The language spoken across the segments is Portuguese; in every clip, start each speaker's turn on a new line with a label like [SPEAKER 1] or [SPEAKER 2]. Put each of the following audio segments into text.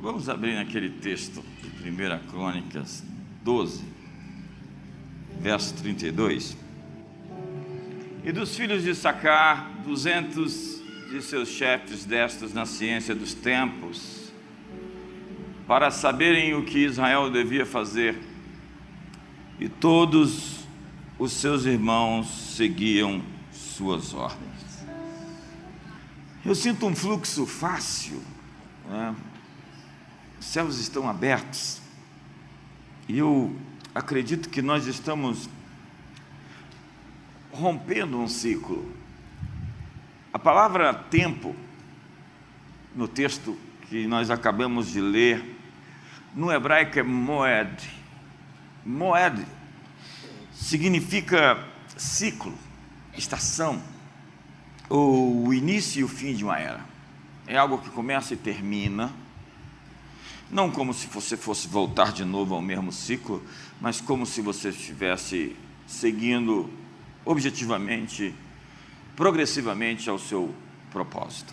[SPEAKER 1] Vamos abrir naquele texto de 1 Crônicas 12, verso 32. E dos filhos de Sacar, duzentos de seus chefes destos na ciência dos tempos, para saberem o que Israel devia fazer, e todos os seus irmãos seguiam suas ordens. Eu sinto um fluxo fácil, né? Os céus estão abertos, e eu acredito que nós estamos rompendo um ciclo. A palavra tempo, no texto que nós acabamos de ler, no hebraico é moed. Moed significa ciclo, estação, ou o início e o fim de uma era. É algo que começa e termina, não como se você fosse voltar de novo ao mesmo ciclo, mas como se você estivesse seguindo objetivamente, progressivamente ao seu propósito.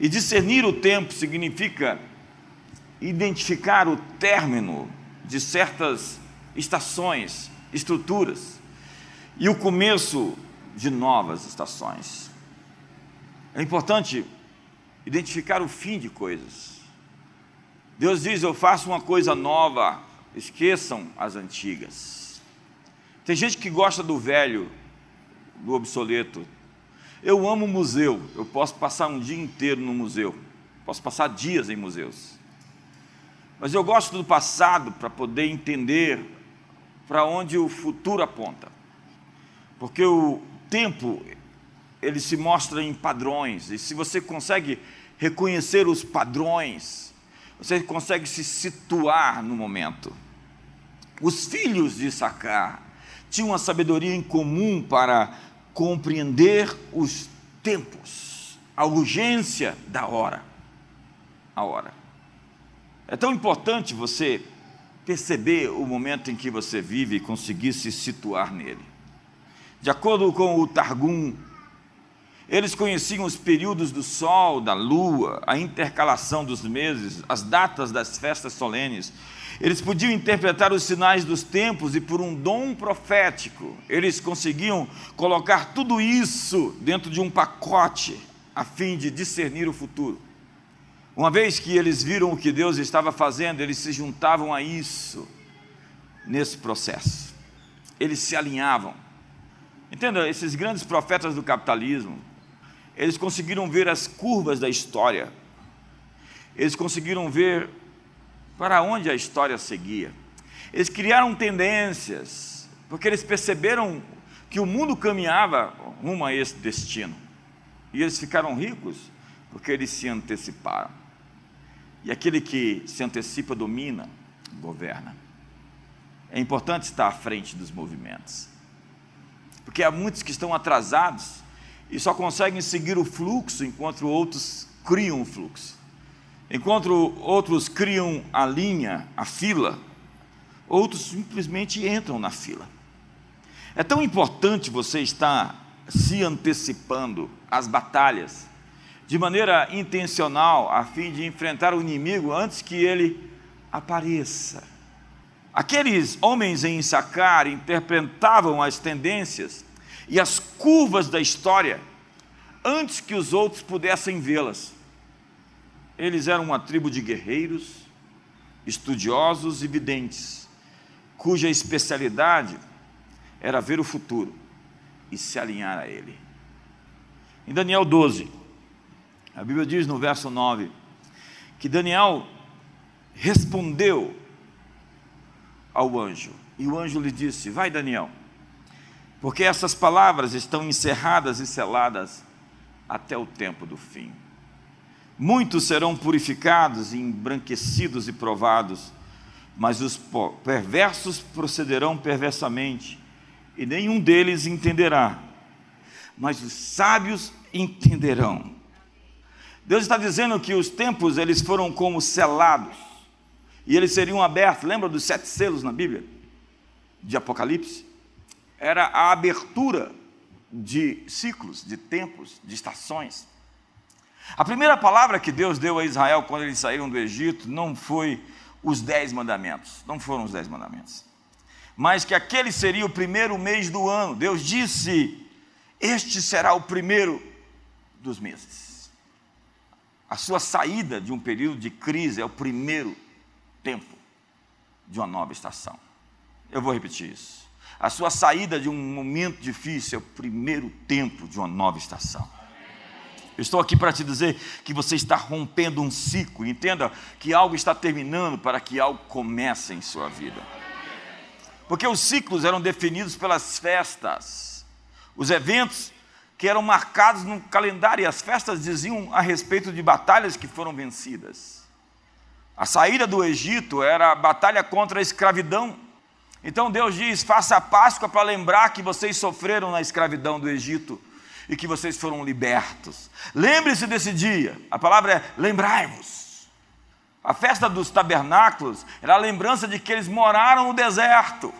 [SPEAKER 1] E discernir o tempo significa identificar o término de certas estações, estruturas, e o começo de novas estações. É importante identificar o fim de coisas. Deus diz: Eu faço uma coisa nova, esqueçam as antigas. Tem gente que gosta do velho, do obsoleto. Eu amo museu, eu posso passar um dia inteiro no museu, posso passar dias em museus. Mas eu gosto do passado para poder entender para onde o futuro aponta. Porque o tempo, ele se mostra em padrões, e se você consegue reconhecer os padrões, você consegue se situar no momento. Os filhos de Sacar tinham uma sabedoria em comum para compreender os tempos, a urgência da hora. A hora. É tão importante você perceber o momento em que você vive e conseguir se situar nele. De acordo com o Targum, eles conheciam os períodos do sol, da lua, a intercalação dos meses, as datas das festas solenes. Eles podiam interpretar os sinais dos tempos e, por um dom profético, eles conseguiam colocar tudo isso dentro de um pacote a fim de discernir o futuro. Uma vez que eles viram o que Deus estava fazendo, eles se juntavam a isso nesse processo. Eles se alinhavam. Entenda, esses grandes profetas do capitalismo, eles conseguiram ver as curvas da história. Eles conseguiram ver para onde a história seguia. Eles criaram tendências, porque eles perceberam que o mundo caminhava rumo a esse destino. E eles ficaram ricos porque eles se anteciparam. E aquele que se antecipa domina, governa. É importante estar à frente dos movimentos. Porque há muitos que estão atrasados e só conseguem seguir o fluxo enquanto outros criam o fluxo. Enquanto outros criam a linha, a fila, outros simplesmente entram na fila. É tão importante você estar se antecipando às batalhas, de maneira intencional, a fim de enfrentar o inimigo antes que ele apareça. Aqueles homens em Issacar interpretavam as tendências e as curvas da história antes que os outros pudessem vê-las. Eles eram uma tribo de guerreiros, estudiosos e videntes, cuja especialidade era ver o futuro e se alinhar a ele. Em Daniel 12, a Bíblia diz no verso 9 que Daniel respondeu ao anjo, e o anjo lhe disse: Vai, Daniel, porque essas palavras estão encerradas e seladas até o tempo do fim. Muitos serão purificados, embranquecidos e provados, mas os perversos procederão perversamente, e nenhum deles entenderá. Mas os sábios entenderão. Deus está dizendo que os tempos eles foram como selados e eles seriam abertos. Lembra dos sete selos na Bíblia de Apocalipse? Era a abertura de ciclos, de tempos, de estações. A primeira palavra que Deus deu a Israel quando eles saíram do Egito não foi os dez mandamentos, não foram os dez mandamentos, mas que aquele seria o primeiro mês do ano. Deus disse: Este será o primeiro dos meses. A sua saída de um período de crise é o primeiro tempo de uma nova estação. Eu vou repetir isso. A sua saída de um momento difícil é o primeiro tempo de uma nova estação. Eu estou aqui para te dizer que você está rompendo um ciclo. Entenda que algo está terminando para que algo comece em sua vida. Porque os ciclos eram definidos pelas festas, os eventos que eram marcados no calendário, e as festas diziam a respeito de batalhas que foram vencidas. A saída do Egito era a batalha contra a escravidão. Então Deus diz: faça a Páscoa para lembrar que vocês sofreram na escravidão do Egito e que vocês foram libertos. Lembre-se desse dia. A palavra é lembrai-vos. A festa dos tabernáculos era a lembrança de que eles moraram no deserto,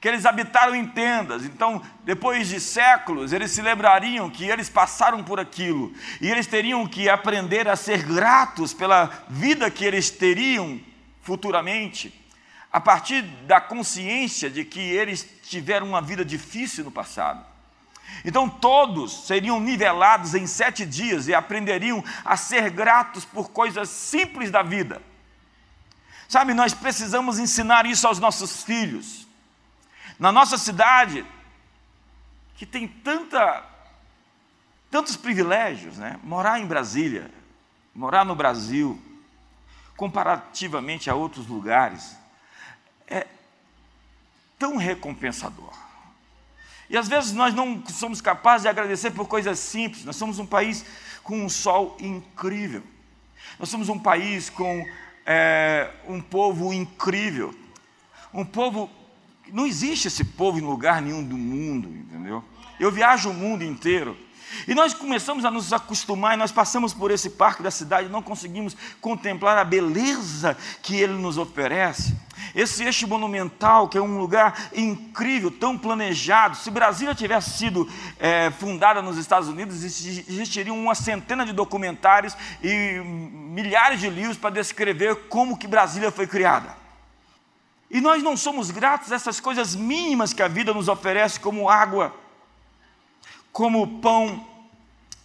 [SPEAKER 1] que eles habitaram em tendas. Então, depois de séculos, eles se lembrariam que eles passaram por aquilo e eles teriam que aprender a ser gratos pela vida que eles teriam futuramente a partir da consciência de que eles tiveram uma vida difícil no passado. Então todos seriam nivelados em sete dias e aprenderiam a ser gratos por coisas simples da vida. Sabe, nós precisamos ensinar isso aos nossos filhos. Na nossa cidade, que tem tanta, tantos privilégios, né? morar em Brasília, morar no Brasil, comparativamente a outros lugares, é tão recompensador. E às vezes nós não somos capazes de agradecer por coisas simples. Nós somos um país com um sol incrível. Nós somos um país com é, um povo incrível. Um povo. Não existe esse povo em lugar nenhum do mundo, entendeu? Eu viajo o mundo inteiro e nós começamos a nos acostumar, e nós passamos por esse parque da cidade, não conseguimos contemplar a beleza que ele nos oferece. Esse eixo monumental, que é um lugar incrível, tão planejado. Se Brasília tivesse sido é, fundada nos Estados Unidos, existiriam uma centena de documentários e milhares de livros para descrever como que Brasília foi criada. E nós não somos gratos a essas coisas mínimas que a vida nos oferece, como água, como pão.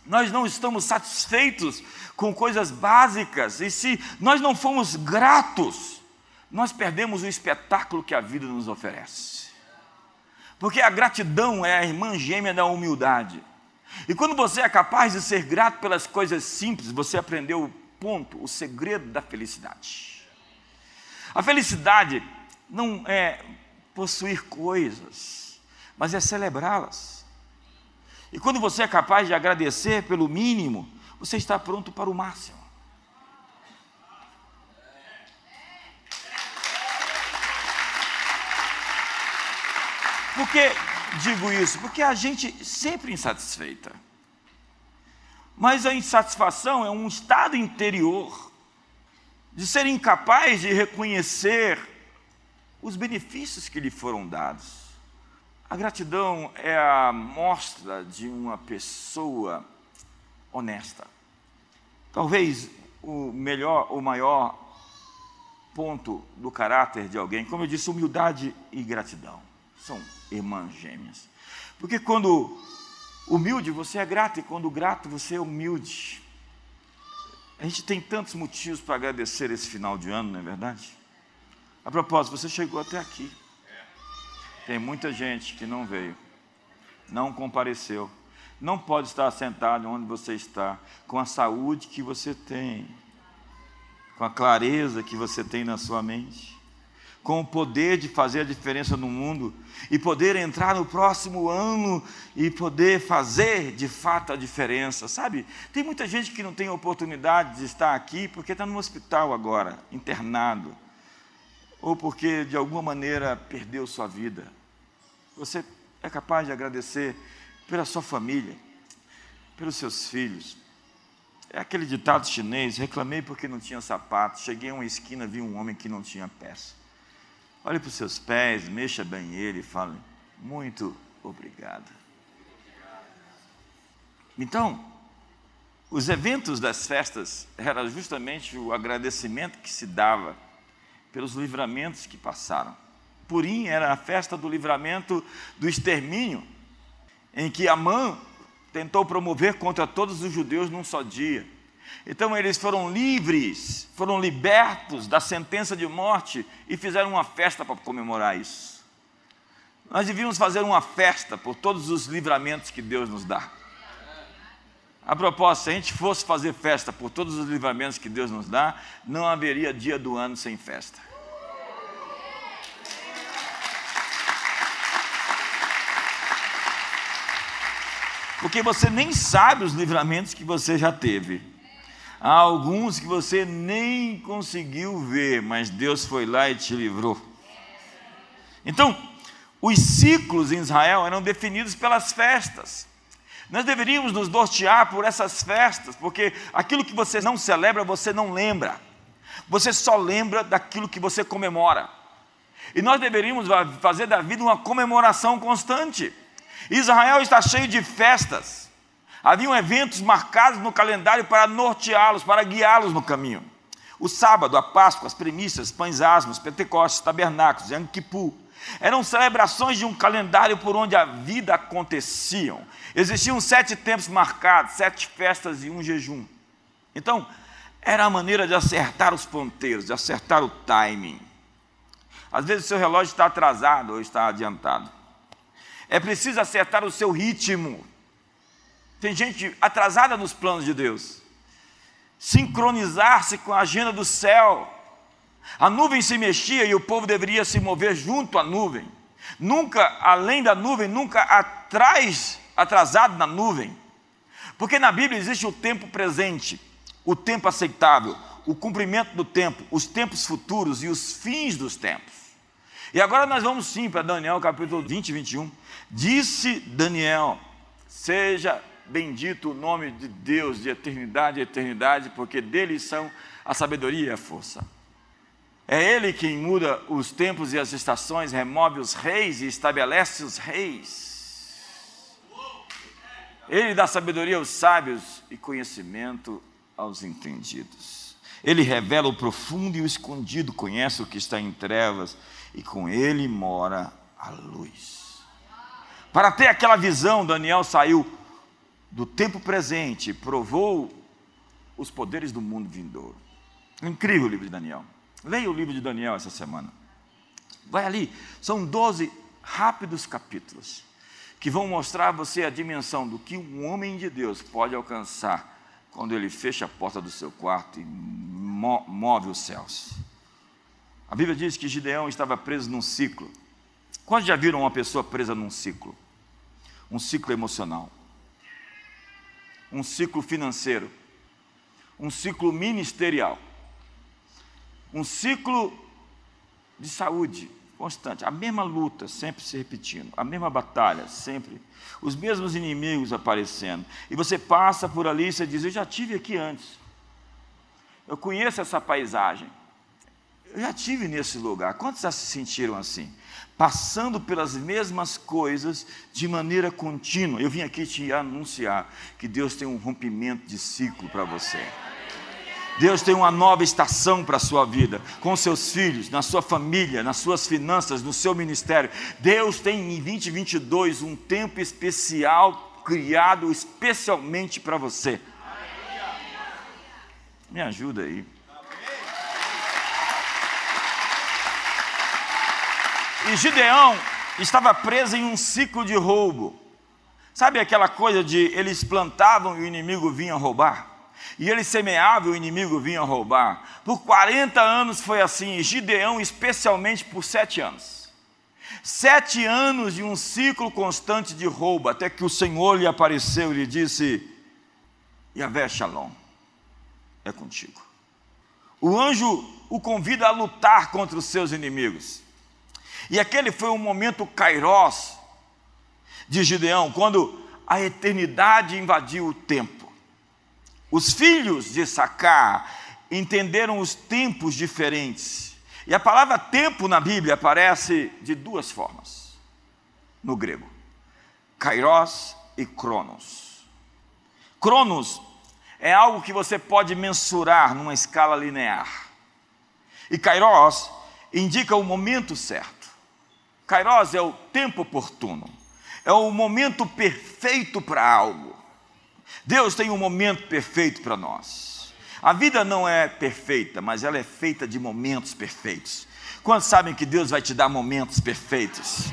[SPEAKER 1] Nós não estamos satisfeitos com coisas básicas, e se nós não formos gratos, nós perdemos o espetáculo que a vida nos oferece. Porque a gratidão é a irmã gêmea da humildade. E quando você é capaz de ser grato pelas coisas simples, você aprendeu o ponto, o segredo da felicidade. A felicidade não é possuir coisas, mas é celebrá-las. E quando você é capaz de agradecer pelo mínimo, você está pronto para o máximo. Por que digo isso? Porque a gente sempre insatisfeita. Mas a insatisfação é um estado interior de ser incapaz de reconhecer os benefícios que lhe foram dados. A gratidão é a mostra de uma pessoa honesta. Talvez o melhor, o maior ponto do caráter de alguém, como eu disse, humildade e gratidão. São irmãs gêmeas. Porque quando humilde você é grato e quando grato você é humilde. A gente tem tantos motivos para agradecer esse final de ano, não é verdade? A propósito, você chegou até aqui. Tem muita gente que não veio, não compareceu, não pode estar sentado onde você está, com a saúde que você tem, com a clareza que você tem na sua mente, com o poder de fazer a diferença no mundo e poder entrar no próximo ano e poder fazer de fato a diferença, sabe? Tem muita gente que não tem oportunidade de estar aqui porque está no hospital agora, internado, ou porque de alguma maneira perdeu sua vida você é capaz de agradecer pela sua família, pelos seus filhos. É aquele ditado chinês: reclamei porque não tinha sapato, cheguei a uma esquina, vi um homem que não tinha pés. Olhe para os seus pés, mexa bem ele e fale: muito obrigado. Então, Os eventos das festas era justamente o agradecimento que se dava pelos livramentos que passaram. Purim era a festa do livramento do extermínio, em que Amã tentou promover contra todos os judeus num só dia. Então eles foram livres, foram libertos da sentença de morte e fizeram uma festa para comemorar isso. Nós devíamos fazer uma festa por todos os livramentos que Deus nos dá. A propósito, se a gente fosse fazer festa por todos os livramentos que Deus nos dá, não haveria dia do ano sem festa. Porque você nem sabe os livramentos que você já teve. Há alguns que você nem conseguiu ver, mas Deus foi lá e te livrou. Então, os ciclos em Israel eram definidos pelas festas. Nós deveríamos nos nortear por essas festas, porque aquilo que você não celebra, você não lembra. Você só lembra daquilo que você comemora. E nós deveríamos fazer da vida uma comemoração constante. Israel está cheio de festas. Haviam eventos marcados no calendário para norteá-los, para guiá-los no caminho. O sábado, a Páscoa, as premissas, pães asmos, Pentecostes, tabernáculos, Yom Kippur, eram celebrações de um calendário por onde a vida aconteciam. Existiam sete tempos marcados, sete festas e um jejum. Então, era a maneira de acertar os ponteiros, de acertar o timing. Às vezes o seu relógio está atrasado ou está adiantado. É preciso acertar o seu ritmo. Tem gente atrasada nos planos de Deus. Sincronizar-se com a agenda do céu a nuvem se mexia e o povo deveria se mover junto à nuvem. Nunca além da nuvem, nunca atrás, atrasado na nuvem. Porque na Bíblia existe o tempo presente, o tempo aceitável, o cumprimento do tempo, os tempos futuros e os fins dos tempos. E agora nós vamos sim para Daniel capítulo 20 e 21. Disse Daniel: Seja bendito o nome de Deus de eternidade e eternidade, porque dele são a sabedoria e a força. É Ele quem muda os tempos e as estações, remove os reis e estabelece os reis. Ele dá sabedoria aos sábios e conhecimento aos entendidos. Ele revela o profundo e o escondido, conhece o que está em trevas e com ele mora a luz. Para ter aquela visão, Daniel saiu do tempo presente, provou os poderes do mundo vindouro. Incrível o livro de Daniel. Leia o livro de Daniel essa semana. Vai ali, são 12 rápidos capítulos que vão mostrar a você a dimensão do que um homem de Deus pode alcançar quando ele fecha a porta do seu quarto e move os céus. A Bíblia diz que Gideão estava preso num ciclo. Quando já viram uma pessoa presa num ciclo? Um ciclo emocional, um ciclo financeiro, um ciclo ministerial um ciclo de saúde constante, a mesma luta sempre se repetindo, a mesma batalha sempre, os mesmos inimigos aparecendo. E você passa por ali e você diz: Eu já tive aqui antes, eu conheço essa paisagem, eu já tive nesse lugar. Quantos já se sentiram assim? Passando pelas mesmas coisas de maneira contínua. Eu vim aqui te anunciar que Deus tem um rompimento de ciclo para você. Deus tem uma nova estação para a sua vida, com seus filhos, na sua família, nas suas finanças, no seu ministério. Deus tem em 2022 um tempo especial criado especialmente para você. Me ajuda aí. E Gideão estava preso em um ciclo de roubo. Sabe aquela coisa de eles plantavam e o inimigo vinha roubar? E ele semeava e o inimigo vinha roubar. Por 40 anos foi assim, Gideão especialmente por sete anos. Sete anos de um ciclo constante de roubo, até que o Senhor lhe apareceu e lhe disse: Yahvé Shalom, é contigo. O anjo o convida a lutar contra os seus inimigos. E aquele foi um momento kairós de Gideão, quando a eternidade invadiu o tempo. Os filhos de Sacar entenderam os tempos diferentes. E a palavra tempo na Bíblia aparece de duas formas no grego: kairos e cronos. Cronos é algo que você pode mensurar numa escala linear. E Kairos indica o momento certo. Kairos é o tempo oportuno, é o momento perfeito para algo. Deus tem um momento perfeito para nós. A vida não é perfeita, mas ela é feita de momentos perfeitos. Quantos sabem que Deus vai te dar momentos perfeitos?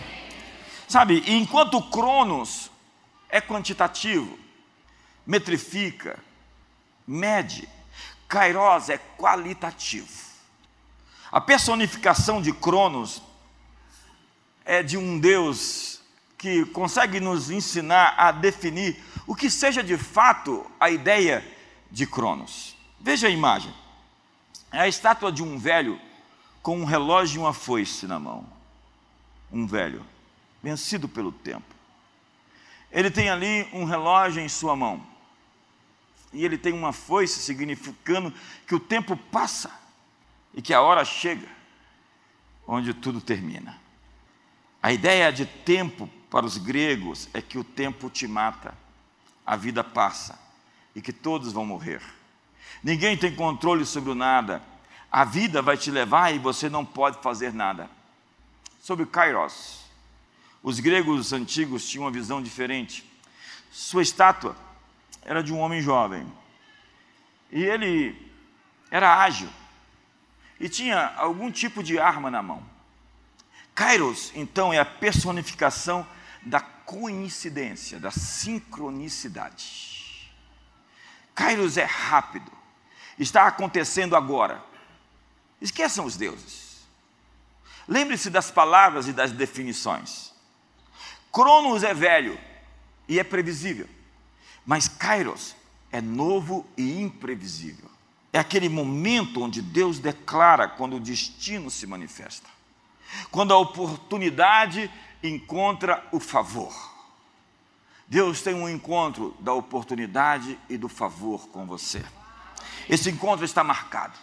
[SPEAKER 1] Sabe, enquanto Cronos é quantitativo, metrifica, mede, Kairos é qualitativo. A personificação de Cronos é de um Deus que consegue nos ensinar a definir o que seja de fato a ideia de Cronos. Veja a imagem. É a estátua de um velho com um relógio e uma foice na mão. Um velho, vencido pelo tempo. Ele tem ali um relógio em sua mão. E ele tem uma foice significando que o tempo passa e que a hora chega onde tudo termina. A ideia de tempo para os gregos é que o tempo te mata, a vida passa e que todos vão morrer. Ninguém tem controle sobre o nada. A vida vai te levar e você não pode fazer nada. Sobre Kairos, os gregos antigos tinham uma visão diferente. Sua estátua era de um homem jovem. E ele era ágil. E tinha algum tipo de arma na mão. Kairos, então, é a personificação da coincidência, da sincronicidade. Kairos é rápido, está acontecendo agora. Esqueçam os deuses. Lembre-se das palavras e das definições. Cronos é velho e é previsível, mas Kairos é novo e imprevisível. É aquele momento onde Deus declara quando o destino se manifesta quando a oportunidade encontra o favor. Deus tem um encontro da oportunidade e do favor com você. Esse encontro está marcado.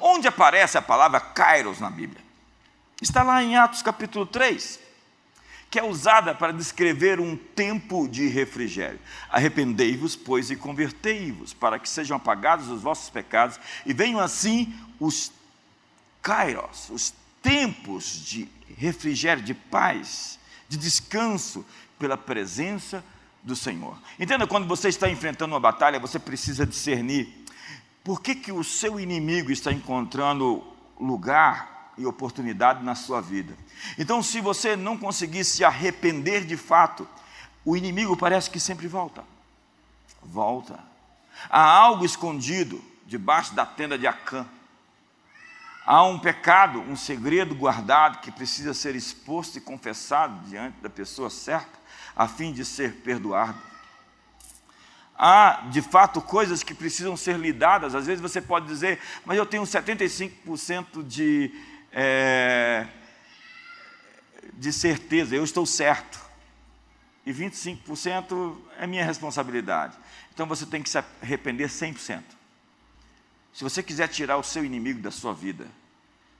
[SPEAKER 1] Onde aparece a palavra kairos na Bíblia? Está lá em Atos capítulo 3, que é usada para descrever um tempo de refrigério. Arrependei-vos, pois, e convertei-vos, para que sejam apagados os vossos pecados e venham assim os kairos, os tempos de refrigério, de paz, de descanso pela presença do Senhor. Entenda, quando você está enfrentando uma batalha, você precisa discernir por que, que o seu inimigo está encontrando lugar e oportunidade na sua vida. Então, se você não conseguir se arrepender de fato, o inimigo parece que sempre volta. Volta. Há algo escondido debaixo da tenda de Acã Há um pecado, um segredo guardado que precisa ser exposto e confessado diante da pessoa certa, a fim de ser perdoado. Há, de fato, coisas que precisam ser lidadas. Às vezes você pode dizer, mas eu tenho 75% de, é, de certeza, eu estou certo. E 25% é minha responsabilidade. Então você tem que se arrepender 100%. Se você quiser tirar o seu inimigo da sua vida,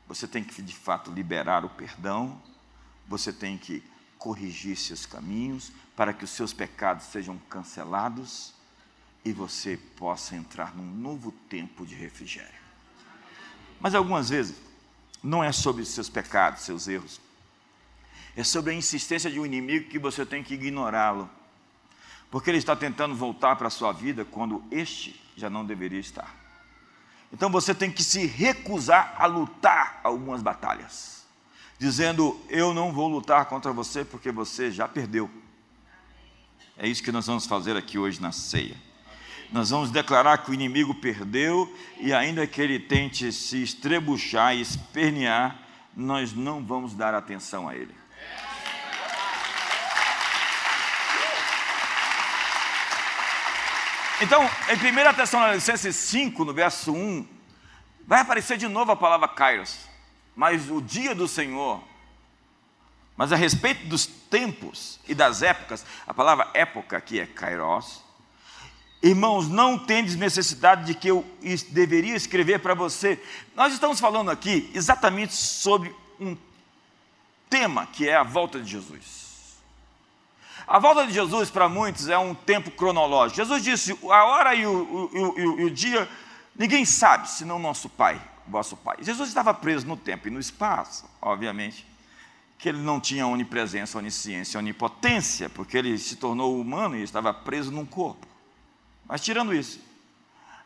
[SPEAKER 1] você tem que de fato liberar o perdão, você tem que corrigir seus caminhos para que os seus pecados sejam cancelados e você possa entrar num novo tempo de refrigério. Mas algumas vezes não é sobre seus pecados, seus erros. É sobre a insistência de um inimigo que você tem que ignorá-lo. Porque ele está tentando voltar para a sua vida quando este já não deveria estar. Então você tem que se recusar a lutar algumas batalhas, dizendo: Eu não vou lutar contra você porque você já perdeu. É isso que nós vamos fazer aqui hoje na ceia. Nós vamos declarar que o inimigo perdeu e, ainda que ele tente se estrebuchar e espernear, nós não vamos dar atenção a ele. Então, em 1 Tessalonicenses 5, no verso 1, vai aparecer de novo a palavra Kairos, mas o dia do Senhor, mas a respeito dos tempos e das épocas, a palavra época aqui é Kairos. Irmãos, não tendes necessidade de que eu deveria escrever para você. Nós estamos falando aqui exatamente sobre um tema que é a volta de Jesus. A volta de Jesus para muitos é um tempo cronológico. Jesus disse: a hora e o, o, o, o dia, ninguém sabe, senão nosso Pai, vosso Pai. Jesus estava preso no tempo e no espaço, obviamente, que ele não tinha onipresença, onisciência, onipotência, porque ele se tornou humano e estava preso num corpo. Mas tirando isso,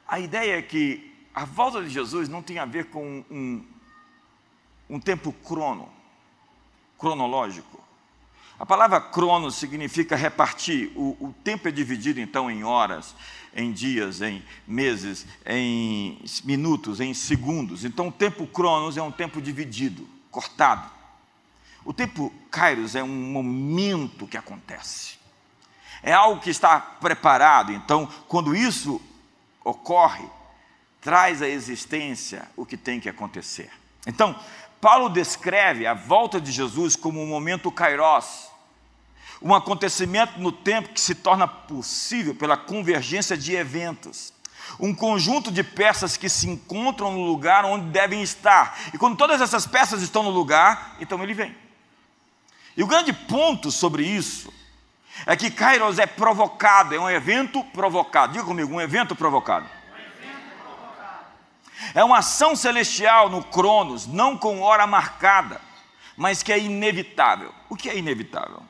[SPEAKER 1] a ideia é que a volta de Jesus não tem a ver com um, um tempo crono, cronológico. A palavra crono significa repartir. O, o, tempo é dividido então em horas, em dias, em meses, em minutos, em segundos. Então o tempo cronos é um tempo dividido, cortado. O tempo kairos é um momento que acontece. É algo que está preparado. Então, quando isso ocorre, traz à existência o que tem que acontecer. Então, Paulo descreve a volta de Jesus como um momento kairos, um acontecimento no tempo que se torna possível pela convergência de eventos. Um conjunto de peças que se encontram no lugar onde devem estar. E quando todas essas peças estão no lugar, então ele vem. E o grande ponto sobre isso é que Kairos é provocado, é um evento provocado. Diga comigo, um evento provocado. É uma ação celestial no Cronos, não com hora marcada, mas que é inevitável. O que é inevitável?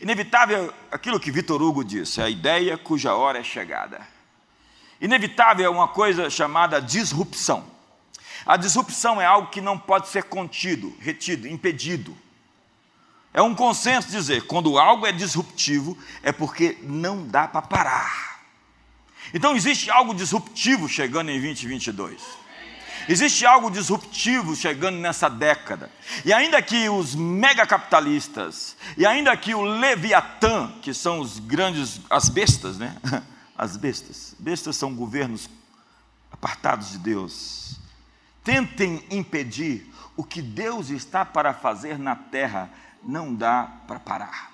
[SPEAKER 1] Inevitável é aquilo que Vitor Hugo disse, é a ideia cuja hora é chegada. Inevitável é uma coisa chamada disrupção. A disrupção é algo que não pode ser contido, retido, impedido. É um consenso dizer, quando algo é disruptivo, é porque não dá para parar. Então existe algo disruptivo chegando em 2022. Existe algo disruptivo chegando nessa década. E ainda que os megacapitalistas, e ainda que o Leviatã, que são os grandes, as bestas, né? As bestas. Bestas são governos apartados de Deus. Tentem impedir o que Deus está para fazer na terra, não dá para parar.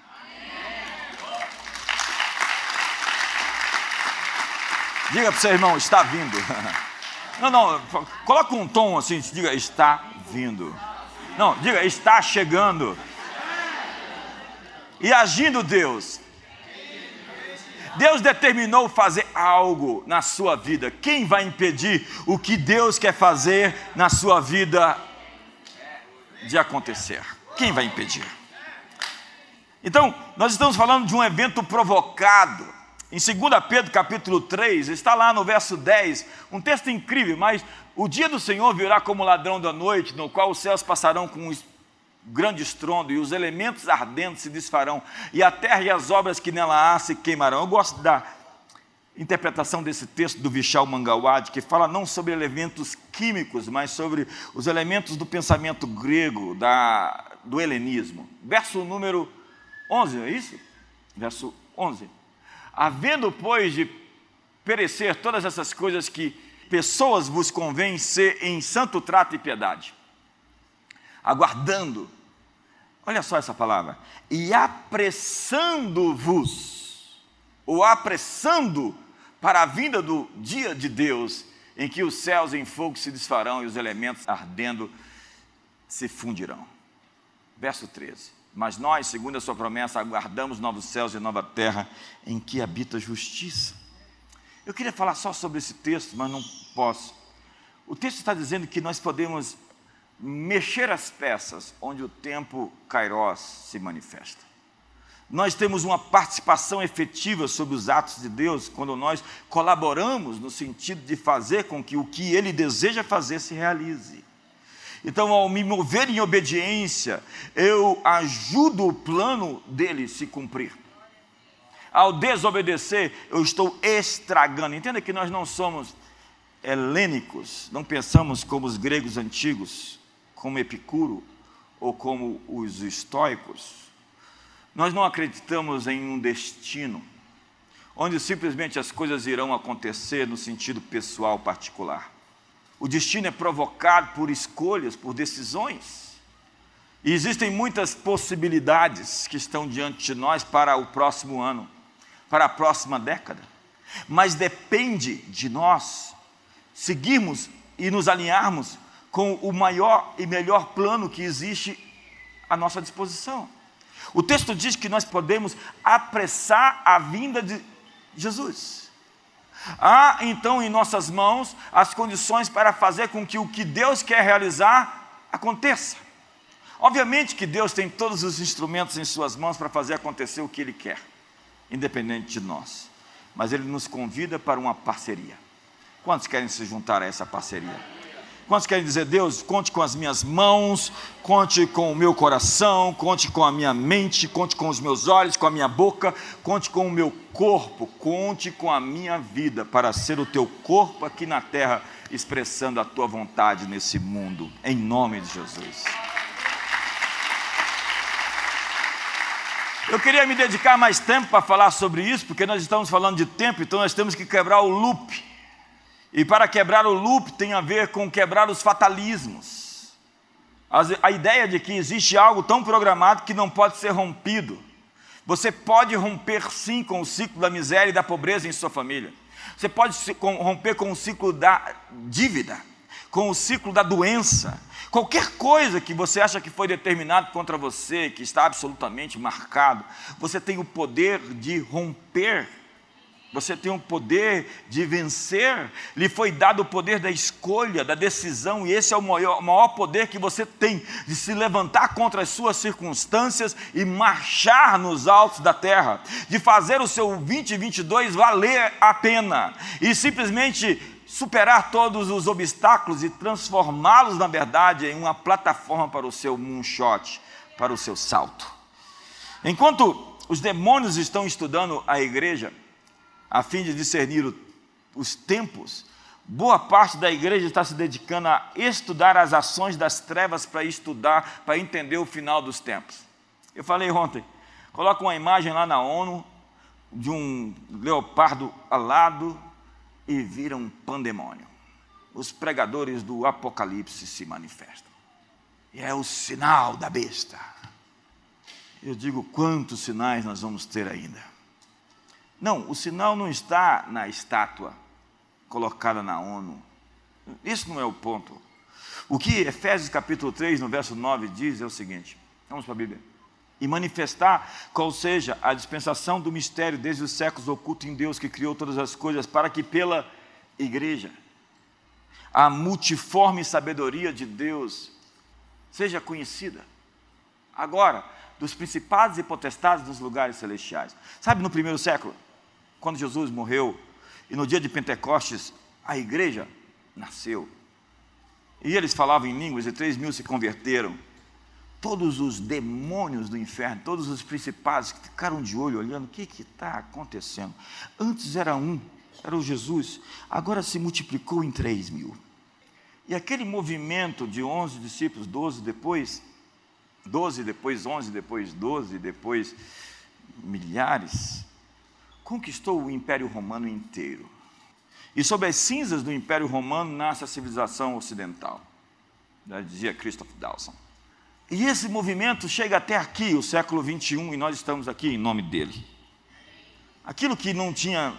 [SPEAKER 1] Diga para o seu irmão, está vindo. Não, não, coloca um tom assim, diga, está vindo. Não, diga, está chegando. E agindo Deus. Deus determinou fazer algo na sua vida. Quem vai impedir o que Deus quer fazer na sua vida de acontecer? Quem vai impedir? Então, nós estamos falando de um evento provocado em 2 Pedro capítulo 3, está lá no verso 10, um texto incrível, mas o dia do Senhor virá como ladrão da noite, no qual os céus passarão com um grande estrondo, e os elementos ardentes se desfarão, e a terra e as obras que nela há se queimarão. Eu gosto da interpretação desse texto do Vishal Mangawad, que fala não sobre elementos químicos, mas sobre os elementos do pensamento grego, da, do helenismo. Verso número 11, é isso? Verso 11. Havendo, pois, de perecer todas essas coisas que pessoas vos convém ser em santo trato e piedade, aguardando, olha só essa palavra, e apressando-vos, ou apressando para a vinda do dia de Deus, em que os céus em fogo se desfarão e os elementos ardendo se fundirão. Verso 13. Mas nós, segundo a sua promessa, aguardamos novos céus e nova terra em que habita justiça. Eu queria falar só sobre esse texto, mas não posso. O texto está dizendo que nós podemos mexer as peças onde o tempo Kairos se manifesta. Nós temos uma participação efetiva sobre os atos de Deus quando nós colaboramos no sentido de fazer com que o que Ele deseja fazer se realize. Então, ao me mover em obediência, eu ajudo o plano dele se cumprir. Ao desobedecer, eu estou estragando. Entenda que nós não somos helênicos, não pensamos como os gregos antigos, como Epicuro ou como os estoicos. Nós não acreditamos em um destino, onde simplesmente as coisas irão acontecer no sentido pessoal particular. O destino é provocado por escolhas, por decisões. E existem muitas possibilidades que estão diante de nós para o próximo ano, para a próxima década. Mas depende de nós seguirmos e nos alinharmos com o maior e melhor plano que existe à nossa disposição. O texto diz que nós podemos apressar a vinda de Jesus. Há então em nossas mãos as condições para fazer com que o que Deus quer realizar aconteça. Obviamente que Deus tem todos os instrumentos em Suas mãos para fazer acontecer o que Ele quer, independente de nós. Mas Ele nos convida para uma parceria. Quantos querem se juntar a essa parceria? Quantos querem dizer, Deus, conte com as minhas mãos, conte com o meu coração, conte com a minha mente, conte com os meus olhos, com a minha boca, conte com o meu corpo, conte com a minha vida para ser o teu corpo aqui na terra, expressando a tua vontade nesse mundo, em nome de Jesus. Eu queria me dedicar mais tempo para falar sobre isso, porque nós estamos falando de tempo, então nós temos que quebrar o loop e para quebrar o loop tem a ver com quebrar os fatalismos. A ideia de que existe algo tão programado que não pode ser rompido. Você pode romper sim com o ciclo da miséria e da pobreza em sua família. Você pode romper com o ciclo da dívida, com o ciclo da doença. Qualquer coisa que você acha que foi determinado contra você, que está absolutamente marcado, você tem o poder de romper você tem o poder de vencer, lhe foi dado o poder da escolha, da decisão, e esse é o maior, maior poder que você tem, de se levantar contra as suas circunstâncias e marchar nos altos da terra, de fazer o seu 2022 valer a pena, e simplesmente superar todos os obstáculos e transformá-los, na verdade, em uma plataforma para o seu moonshot, para o seu salto. Enquanto os demônios estão estudando a igreja, a fim de discernir o, os tempos, boa parte da igreja está se dedicando a estudar as ações das trevas para estudar, para entender o final dos tempos. Eu falei ontem, coloca uma imagem lá na ONU de um leopardo alado e vira um pandemônio. Os pregadores do Apocalipse se manifestam. E é o sinal da besta. Eu digo quantos sinais nós vamos ter ainda. Não, o sinal não está na estátua colocada na ONU. Isso não é o ponto. O que Efésios capítulo 3, no verso 9, diz é o seguinte: vamos para a Bíblia. E manifestar qual seja a dispensação do mistério desde os séculos oculto em Deus que criou todas as coisas, para que pela igreja a multiforme sabedoria de Deus seja conhecida. Agora, dos principados e potestades dos lugares celestiais. Sabe, no primeiro século, quando Jesus morreu e no dia de Pentecostes a igreja nasceu. E eles falavam em línguas e três mil se converteram. Todos os demônios do inferno, todos os principados que ficaram de olho olhando, o que está acontecendo? Antes era um, era o Jesus, agora se multiplicou em três mil. E aquele movimento de onze discípulos, doze depois, doze depois onze, depois doze, depois milhares, conquistou o Império Romano inteiro. E sob as cinzas do Império Romano nasce a civilização ocidental, já dizia Christoph Dawson. E esse movimento chega até aqui, o século 21, e nós estamos aqui em nome dele. Aquilo que não tinha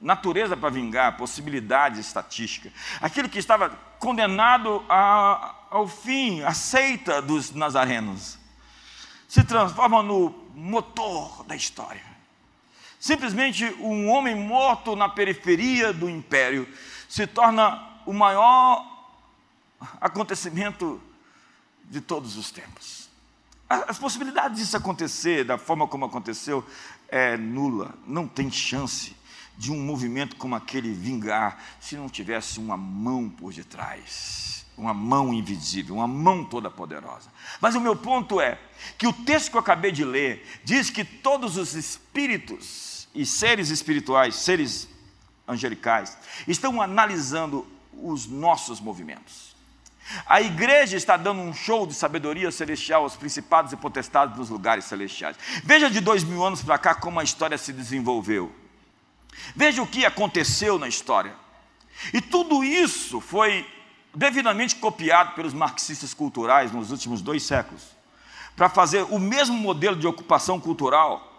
[SPEAKER 1] natureza para vingar, possibilidade estatística, aquilo que estava condenado a, ao fim, a seita dos nazarenos, se transforma no motor da história simplesmente um homem morto na periferia do império se torna o maior acontecimento de todos os tempos. As possibilidades disso acontecer da forma como aconteceu é nula, não tem chance de um movimento como aquele vingar se não tivesse uma mão por detrás, uma mão invisível, uma mão toda poderosa. Mas o meu ponto é que o texto que eu acabei de ler diz que todos os espíritos e seres espirituais, seres angelicais, estão analisando os nossos movimentos. A igreja está dando um show de sabedoria celestial aos principados e potestades dos lugares celestiais. Veja de dois mil anos para cá como a história se desenvolveu. Veja o que aconteceu na história. E tudo isso foi devidamente copiado pelos marxistas culturais nos últimos dois séculos, para fazer o mesmo modelo de ocupação cultural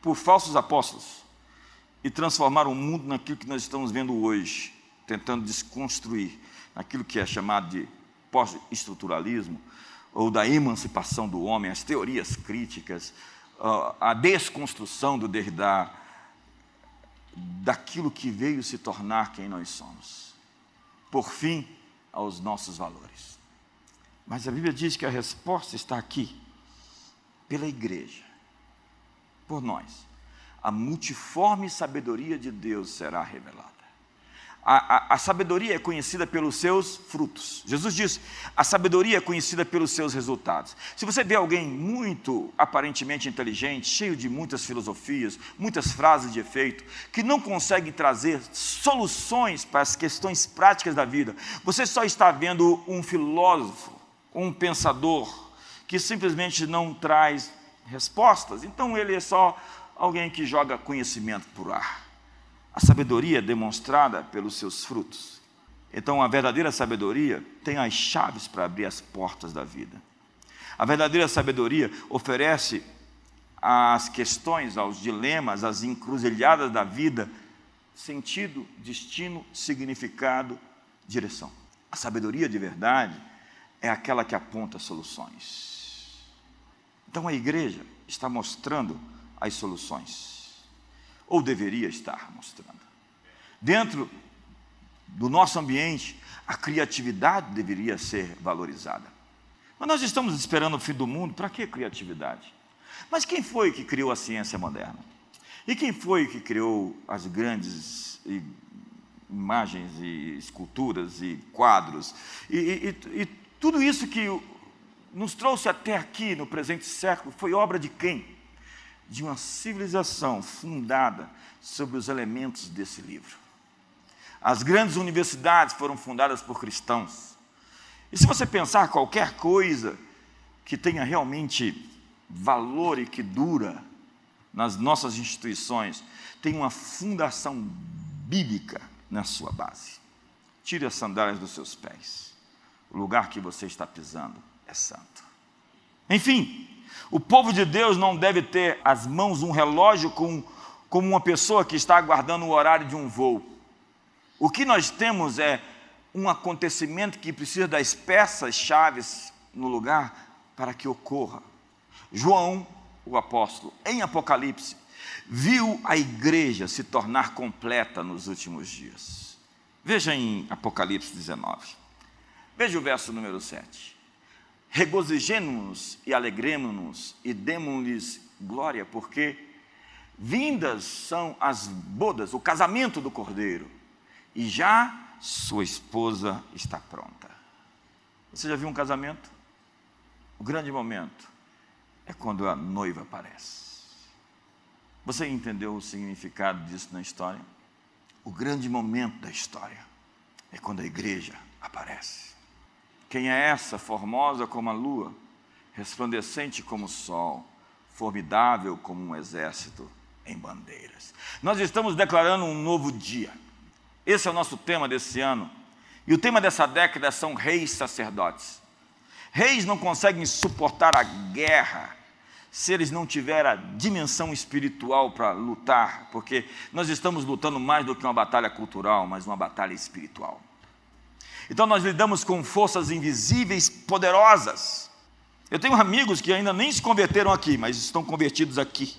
[SPEAKER 1] por falsos apóstolos e transformar o mundo naquilo que nós estamos vendo hoje, tentando desconstruir aquilo que é chamado de pós-estruturalismo, ou da emancipação do homem, as teorias críticas, a desconstrução do Derrida, daquilo que veio se tornar quem nós somos. Por fim, aos nossos valores. Mas a Bíblia diz que a resposta está aqui, pela igreja, por nós. A multiforme sabedoria de Deus será revelada a, a, a, sabedoria é conhecida pelos seus frutos. Jesus disse: a sabedoria é conhecida pelos seus resultados. Se você vê alguém muito aparentemente inteligente, cheio de muitas filosofias, muitas frases de efeito, que não consegue trazer soluções para as questões práticas da vida, você só está vendo um filósofo, um pensador, que simplesmente não traz respostas. Então ele é só alguém que joga conhecimento por ar. A sabedoria é demonstrada pelos seus frutos. Então, a verdadeira sabedoria tem as chaves para abrir as portas da vida. A verdadeira sabedoria oferece às questões, aos dilemas, às encruzilhadas da vida, sentido, destino, significado, direção. A sabedoria de verdade é aquela que aponta soluções. Então a igreja está mostrando as soluções ou deveria estar mostrando. Dentro do nosso ambiente, a criatividade deveria ser valorizada. Mas nós estamos esperando o fim do mundo, para que criatividade? Mas quem foi que criou a ciência moderna? E quem foi que criou as grandes imagens e esculturas e quadros? E, e, e tudo isso que nos trouxe até aqui no presente século foi obra de quem? de uma civilização fundada sobre os elementos desse livro. As grandes universidades foram fundadas por cristãos. E se você pensar qualquer coisa que tenha realmente valor e que dura nas nossas instituições, tem uma fundação bíblica na sua base. Tire as sandálias dos seus pés. O lugar que você está pisando é santo. Enfim, o povo de Deus não deve ter as mãos um relógio com, como uma pessoa que está aguardando o horário de um voo. O que nós temos é um acontecimento que precisa das peças chaves no lugar para que ocorra. João, o apóstolo, em Apocalipse, viu a igreja se tornar completa nos últimos dias. Veja em Apocalipse 19. Veja o verso número 7 regozijemos-nos e alegremos-nos e demos-lhes glória, porque vindas são as bodas, o casamento do cordeiro, e já sua esposa está pronta. Você já viu um casamento? O grande momento é quando a noiva aparece. Você entendeu o significado disso na história? O grande momento da história é quando a igreja aparece. Quem é essa, formosa como a lua, resplandecente como o sol, formidável como um exército em bandeiras? Nós estamos declarando um novo dia. Esse é o nosso tema desse ano. E o tema dessa década são reis sacerdotes. Reis não conseguem suportar a guerra se eles não tiverem a dimensão espiritual para lutar, porque nós estamos lutando mais do que uma batalha cultural, mas uma batalha espiritual. Então nós lidamos com forças invisíveis poderosas. Eu tenho amigos que ainda nem se converteram aqui, mas estão convertidos aqui.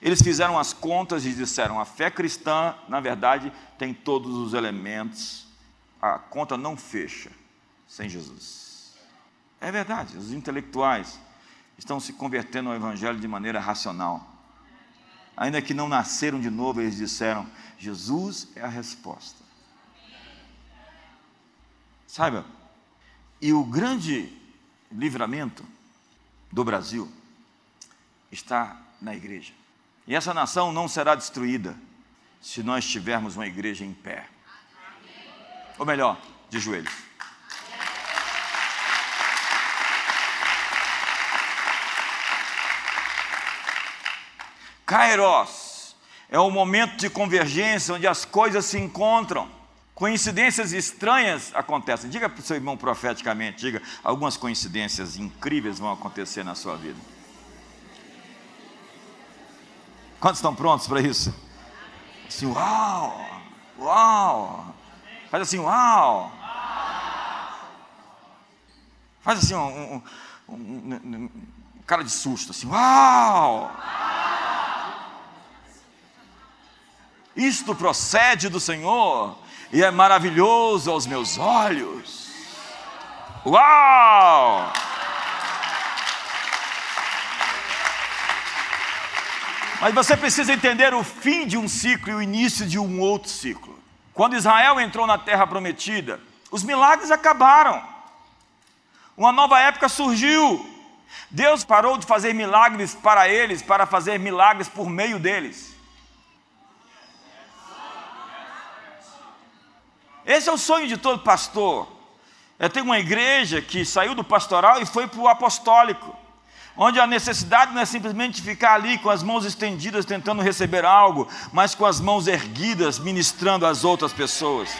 [SPEAKER 1] Eles fizeram as contas e disseram: a fé cristã, na verdade, tem todos os elementos, a conta não fecha sem Jesus. É verdade, os intelectuais estão se convertendo ao Evangelho de maneira racional. Ainda que não nasceram de novo, eles disseram: Jesus é a resposta. Saiba, e o grande livramento do Brasil está na igreja. E essa nação não será destruída se nós tivermos uma igreja em pé. Ou melhor, de joelhos. Kairos é o momento de convergência onde as coisas se encontram. Coincidências estranhas acontecem. Diga para o seu irmão profeticamente, diga, algumas coincidências incríveis vão acontecer na sua vida. Quantos estão prontos para isso? Assim, uau! Uau! Faz assim, uau! Faz assim, um, um, um, um cara de susto, assim, uau! Isto procede do Senhor e é maravilhoso aos meus olhos. Uau! Mas você precisa entender o fim de um ciclo e o início de um outro ciclo. Quando Israel entrou na terra prometida, os milagres acabaram. Uma nova época surgiu. Deus parou de fazer milagres para eles, para fazer milagres por meio deles. Esse é o sonho de todo pastor. Eu tenho uma igreja que saiu do pastoral e foi para o apostólico onde a necessidade não é simplesmente ficar ali com as mãos estendidas tentando receber algo, mas com as mãos erguidas ministrando às outras pessoas.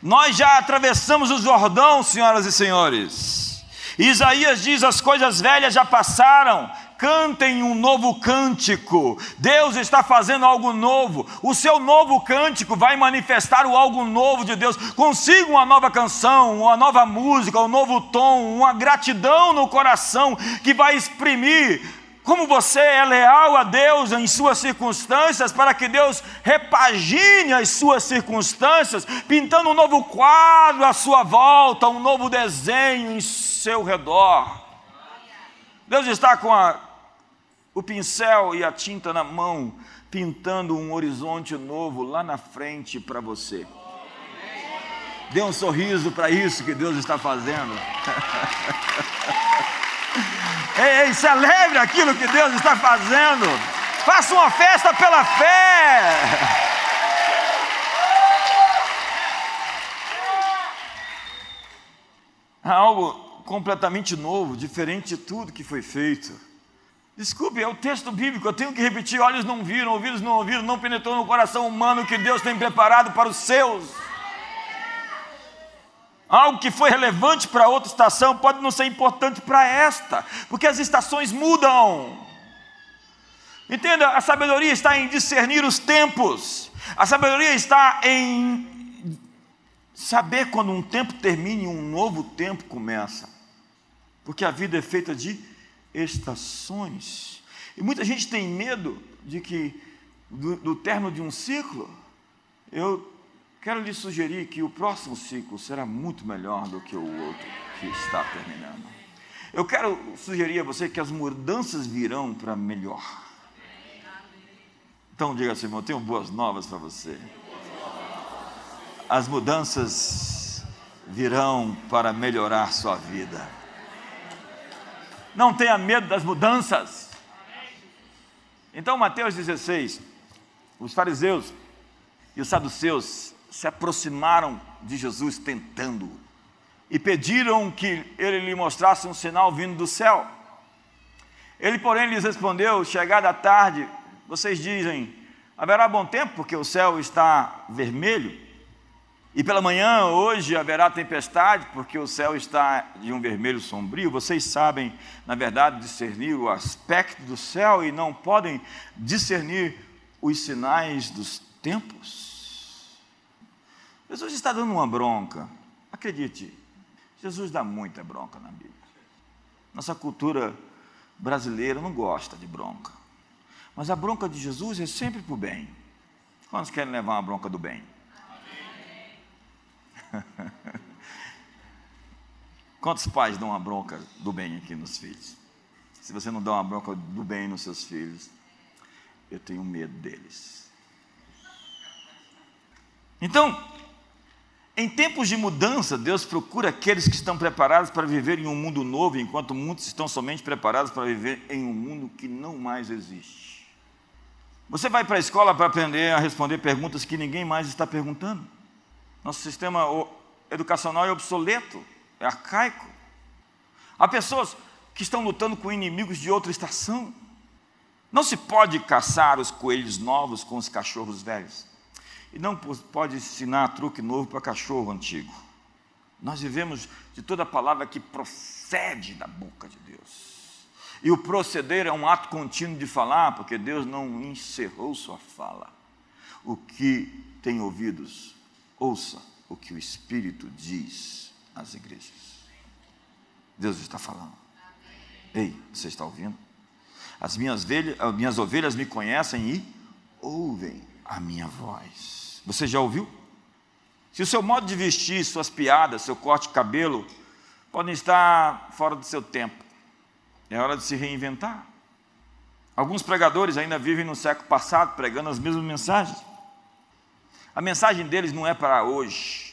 [SPEAKER 1] Nós já atravessamos o Jordão, senhoras e senhores. Isaías diz: as coisas velhas já passaram, cantem um novo cântico. Deus está fazendo algo novo. O seu novo cântico vai manifestar o algo novo de Deus. Consiga uma nova canção, uma nova música, um novo tom, uma gratidão no coração que vai exprimir como você é leal a Deus em suas circunstâncias, para que Deus repagine as suas circunstâncias, pintando um novo quadro à sua volta, um novo desenho em seu redor. Deus está com a o pincel e a tinta na mão, pintando um horizonte novo lá na frente para você. Dê um sorriso para isso que Deus está fazendo. ei, ei, celebre aquilo que Deus está fazendo. Faça uma festa pela fé. algo completamente novo, diferente de tudo que foi feito. Desculpe, é o texto bíblico, eu tenho que repetir: olhos não viram, ouvidos não ouviram, não penetrou no coração humano que Deus tem preparado para os seus. Algo que foi relevante para outra estação pode não ser importante para esta, porque as estações mudam. Entenda, a sabedoria está em discernir os tempos, a sabedoria está em saber quando um tempo termina e um novo tempo começa, porque a vida é feita de estações. E muita gente tem medo de que, do, do término de um ciclo, eu quero lhe sugerir que o próximo ciclo será muito melhor do que o outro que está terminando. Eu quero sugerir a você que as mudanças virão para melhor. Então diga assim, irmão, eu tenho boas novas para você. As mudanças virão para melhorar sua vida. Não tenha medo das mudanças. Então, Mateus 16, os fariseus e os saduceus se aproximaram de Jesus tentando e pediram que ele lhe mostrasse um sinal vindo do céu. Ele, porém, lhes respondeu: Chegada a tarde, vocês dizem, haverá bom tempo, porque o céu está vermelho. E pela manhã, hoje, haverá tempestade, porque o céu está de um vermelho sombrio. Vocês sabem, na verdade, discernir o aspecto do céu e não podem discernir os sinais dos tempos. Jesus está dando uma bronca. Acredite, Jesus dá muita bronca na Bíblia. Nossa cultura brasileira não gosta de bronca. Mas a bronca de Jesus é sempre para o bem. Quantos querem levar uma bronca do bem? Quantos pais dão uma bronca do bem aqui nos filhos? Se você não dá uma bronca do bem nos seus filhos, eu tenho medo deles. Então, em tempos de mudança, Deus procura aqueles que estão preparados para viver em um mundo novo, enquanto muitos estão somente preparados para viver em um mundo que não mais existe. Você vai para a escola para aprender a responder perguntas que ninguém mais está perguntando. Nosso sistema educacional é obsoleto, é arcaico. Há pessoas que estão lutando com inimigos de outra estação. Não se pode caçar os coelhos novos com os cachorros velhos. E não pode ensinar truque novo para cachorro antigo. Nós vivemos de toda palavra que procede da boca de Deus. E o proceder é um ato contínuo de falar, porque Deus não encerrou sua fala. O que tem ouvidos, ouça o que o Espírito diz às igrejas. Deus está falando. Ei, você está ouvindo? As minhas, velhas, as minhas ovelhas me conhecem e ouvem a minha voz. Você já ouviu? Se o seu modo de vestir, suas piadas, seu corte de cabelo podem estar fora do seu tempo, é hora de se reinventar. Alguns pregadores ainda vivem no século passado pregando as mesmas mensagens. A mensagem deles não é para hoje.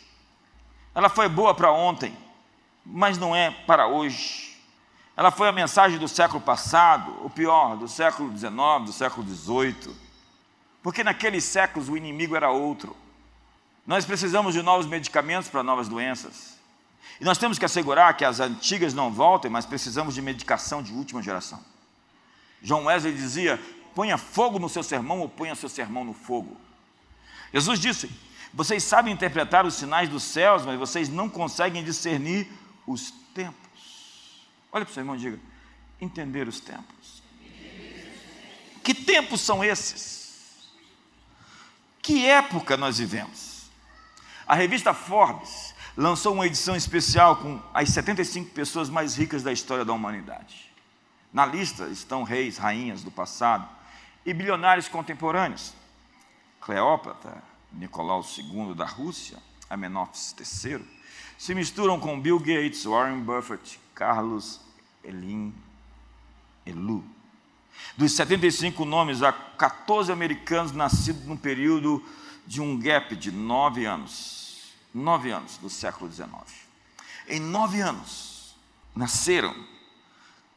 [SPEAKER 1] Ela foi boa para ontem, mas não é para hoje. Ela foi a mensagem do século passado, o pior, do século XIX, do século XVIII. Porque naqueles séculos o inimigo era outro. Nós precisamos de novos medicamentos para novas doenças. E nós temos que assegurar que as antigas não voltem, mas precisamos de medicação de última geração. João Wesley dizia: ponha fogo no seu sermão ou ponha seu sermão no fogo. Jesus disse: vocês sabem interpretar os sinais dos céus, mas vocês não conseguem discernir os tempos. Olha para o seu irmão e diga: entender os tempos. Que tempos são esses? Que época nós vivemos? A revista Forbes lançou uma edição especial com as 75 pessoas mais ricas da história da humanidade. Na lista estão reis, rainhas do passado e bilionários contemporâneos. Cleópatra, Nicolau II da Rússia, Amenófis III, se misturam com Bill Gates, Warren Buffett, Carlos Elim, Elu. Dos 75 nomes, há 14 americanos nascidos num período de um gap de nove anos. Nove anos do século XIX. Em nove anos, nasceram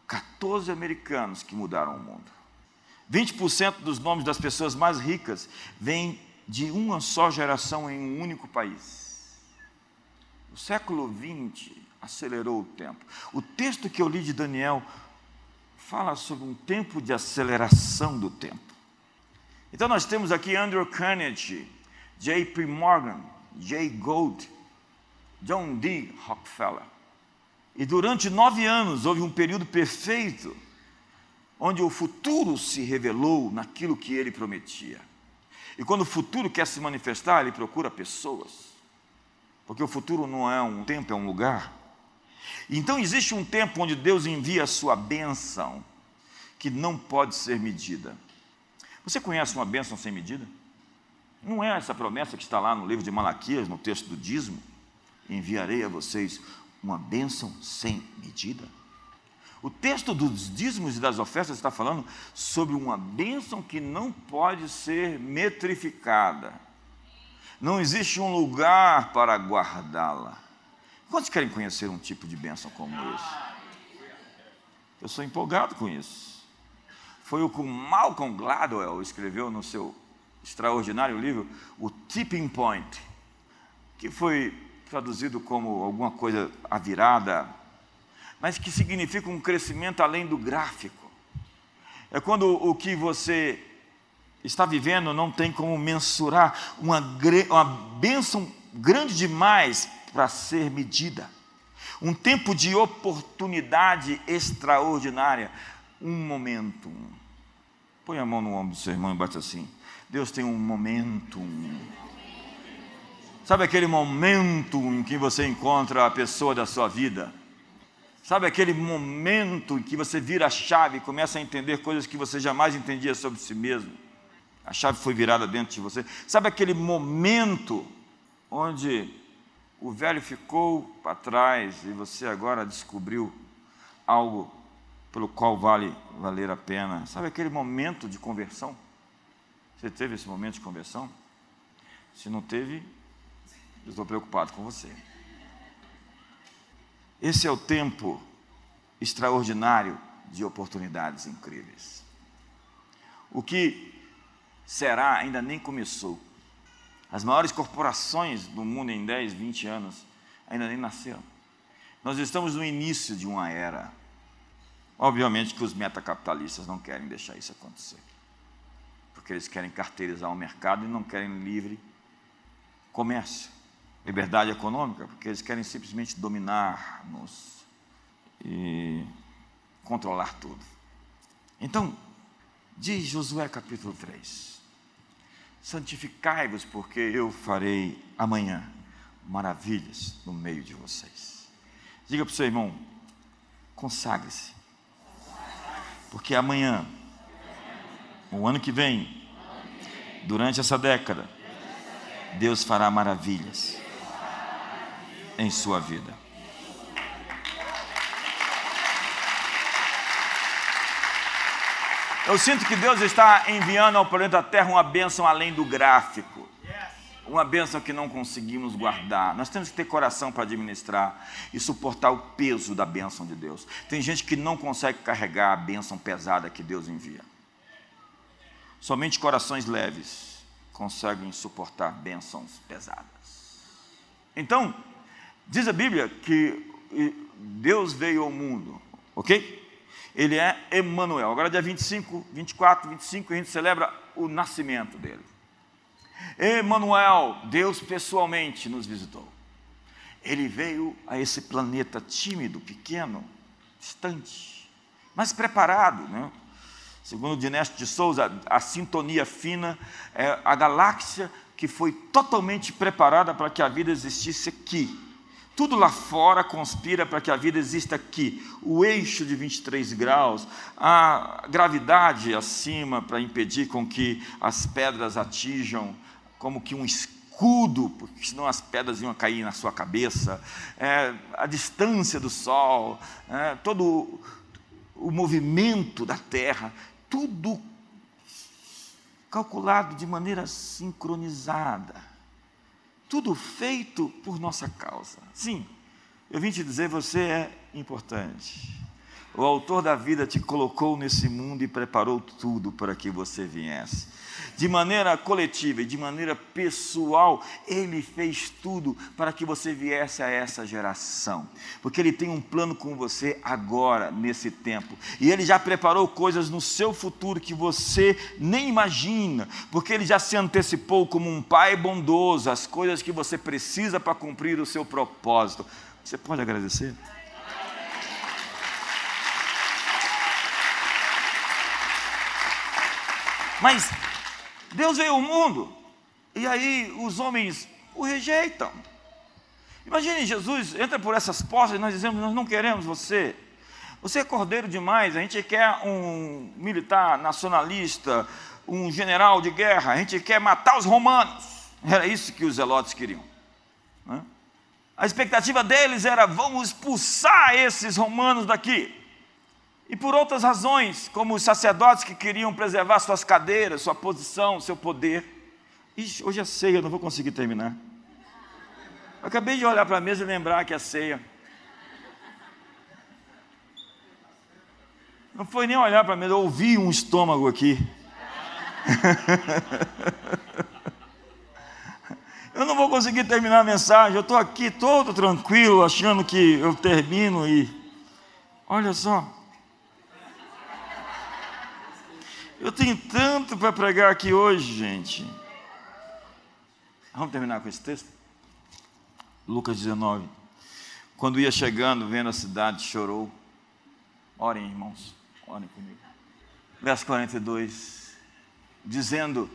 [SPEAKER 1] 14 americanos que mudaram o mundo. 20% dos nomes das pessoas mais ricas vêm de uma só geração em um único país. O século XX acelerou o tempo. O texto que eu li de Daniel fala sobre um tempo de aceleração do tempo. Então nós temos aqui Andrew Carnegie, J.P. Morgan, Jay Gould, John D. Rockefeller. E durante nove anos houve um período perfeito, onde o futuro se revelou naquilo que ele prometia. E quando o futuro quer se manifestar, ele procura pessoas. Porque o futuro não é um tempo, é um lugar. Então existe um tempo onde Deus envia a sua bênção, que não pode ser medida. Você conhece uma bênção sem medida? Não é essa promessa que está lá no livro de Malaquias, no texto do dízimo? Enviarei a vocês uma bênção sem medida. O texto dos dízimos e das ofertas está falando sobre uma bênção que não pode ser metrificada. Não existe um lugar para guardá-la. Quantos querem conhecer um tipo de bênção como esse? Eu sou empolgado com isso. Foi o que Malcolm Gladwell escreveu no seu extraordinário livro, O Tipping Point, que foi traduzido como alguma coisa a virada, mas que significa um crescimento além do gráfico. É quando o que você está vivendo não tem como mensurar, uma, uma bênção grande demais para ser medida. Um tempo de oportunidade extraordinária. Um momento. Põe a mão no ombro do seu irmão e bate assim. Deus tem um momento. Sabe aquele momento em que você encontra a pessoa da sua vida? Sabe aquele momento em que você vira a chave e começa a entender coisas que você jamais entendia sobre si mesmo? A chave foi virada dentro de você. Sabe aquele momento onde o velho ficou para trás e você agora descobriu algo pelo qual vale valer a pena. Sabe aquele momento de conversão? Você teve esse momento de conversão? Se não teve, eu estou preocupado com você. Esse é o tempo extraordinário de oportunidades incríveis. O que será ainda nem começou. As maiores corporações do mundo em 10, 20 anos ainda nem nasceram. Nós estamos no início de uma era. Obviamente que os metacapitalistas não querem deixar isso acontecer. Porque eles querem carteirizar o mercado e não querem livre comércio, liberdade econômica, porque eles querem simplesmente dominar-nos e controlar tudo. Então, diz Josué capítulo 3: santificai-vos, porque eu farei amanhã maravilhas no meio de vocês. Diga para o seu irmão, consagre-se, porque amanhã, o ano que vem, durante essa década, Deus fará maravilhas em sua vida. Eu sinto que Deus está enviando ao planeta Terra uma bênção além do gráfico. Uma bênção que não conseguimos guardar. Nós temos que ter coração para administrar e suportar o peso da bênção de Deus. Tem gente que não consegue carregar a bênção pesada que Deus envia. Somente corações leves conseguem suportar bênçãos pesadas. Então, diz a Bíblia que Deus veio ao mundo, ok? ele é Emmanuel. Agora, dia 25, 24, 25, a gente celebra o nascimento dele. Emmanuel, Deus pessoalmente nos visitou. Ele veio a esse planeta tímido, pequeno, distante, mas preparado, né? Segundo Dinésto de Souza, a sintonia fina é a galáxia que foi totalmente preparada para que a vida existisse aqui, tudo lá fora conspira para que a vida exista aqui. O eixo de 23 graus, a gravidade acima para impedir com que as pedras atinjam como que um escudo, porque senão as pedras iam cair na sua cabeça. É, a distância do Sol, é, todo o movimento da Terra, tudo calculado de maneira sincronizada tudo feito por nossa causa. Sim, eu vim te dizer, você é importante. O autor da vida te colocou nesse mundo e preparou tudo para que você viesse. De maneira coletiva e de maneira pessoal, ele fez tudo para que você viesse a essa geração. Porque ele tem um plano com você agora, nesse tempo. E ele já preparou coisas no seu futuro que você nem imagina. Porque ele já se antecipou como um pai bondoso, as coisas que você precisa para cumprir o seu propósito. Você pode agradecer? Mas Deus veio ao mundo e aí os homens o rejeitam. Imagine Jesus entra por essas portas e nós dizemos: Nós não queremos você. Você é cordeiro demais. A gente quer um militar nacionalista, um general de guerra. A gente quer matar os romanos. Era isso que os zelotes queriam. Né? A expectativa deles era: vamos expulsar esses romanos daqui. E por outras razões, como os sacerdotes que queriam preservar suas cadeiras, sua posição, seu poder. Ixi, hoje é ceia, eu não vou conseguir terminar. Eu acabei de olhar para a mesa e lembrar que é ceia. Não foi nem olhar para a mesa, eu ouvi um estômago aqui. eu não vou conseguir terminar a mensagem, eu estou aqui todo tranquilo, achando que eu termino e. Olha só. Eu tenho tanto para pregar aqui hoje, gente. Vamos terminar com esse texto? Lucas 19. Quando ia chegando, vendo a cidade, chorou. Orem, irmãos, orem comigo. Verso 42. Dizendo: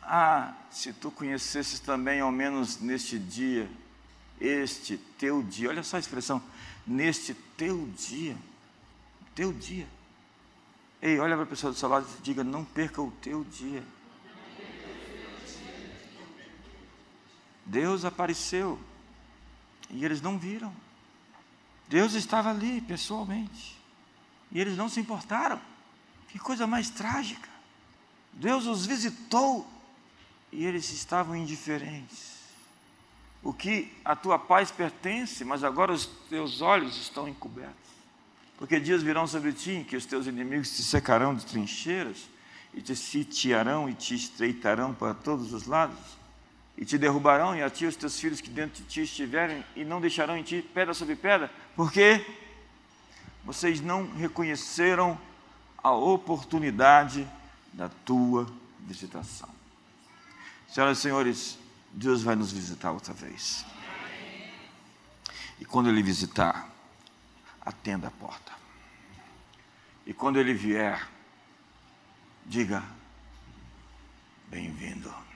[SPEAKER 1] Ah, se tu conhecesses também, ao menos neste dia, este teu dia. Olha só a expressão: neste teu dia. Teu dia Ei, olha para a pessoa do seu lado e diga: não perca o teu dia. Deus apareceu e eles não viram. Deus estava ali pessoalmente e eles não se importaram. Que coisa mais trágica. Deus os visitou e eles estavam indiferentes. O que a tua paz pertence, mas agora os teus olhos estão encobertos. Porque dias virão sobre ti que os teus inimigos te secarão de trincheiras, e te sitiarão e te estreitarão para todos os lados, e te derrubarão, e a ti os teus filhos que dentro de ti estiverem, e não deixarão em ti pedra sobre pedra, porque vocês não reconheceram a oportunidade da tua visitação. Senhoras e senhores, Deus vai nos visitar outra vez. E quando Ele visitar, atenda a porta. E quando ele vier, diga: Bem-vindo.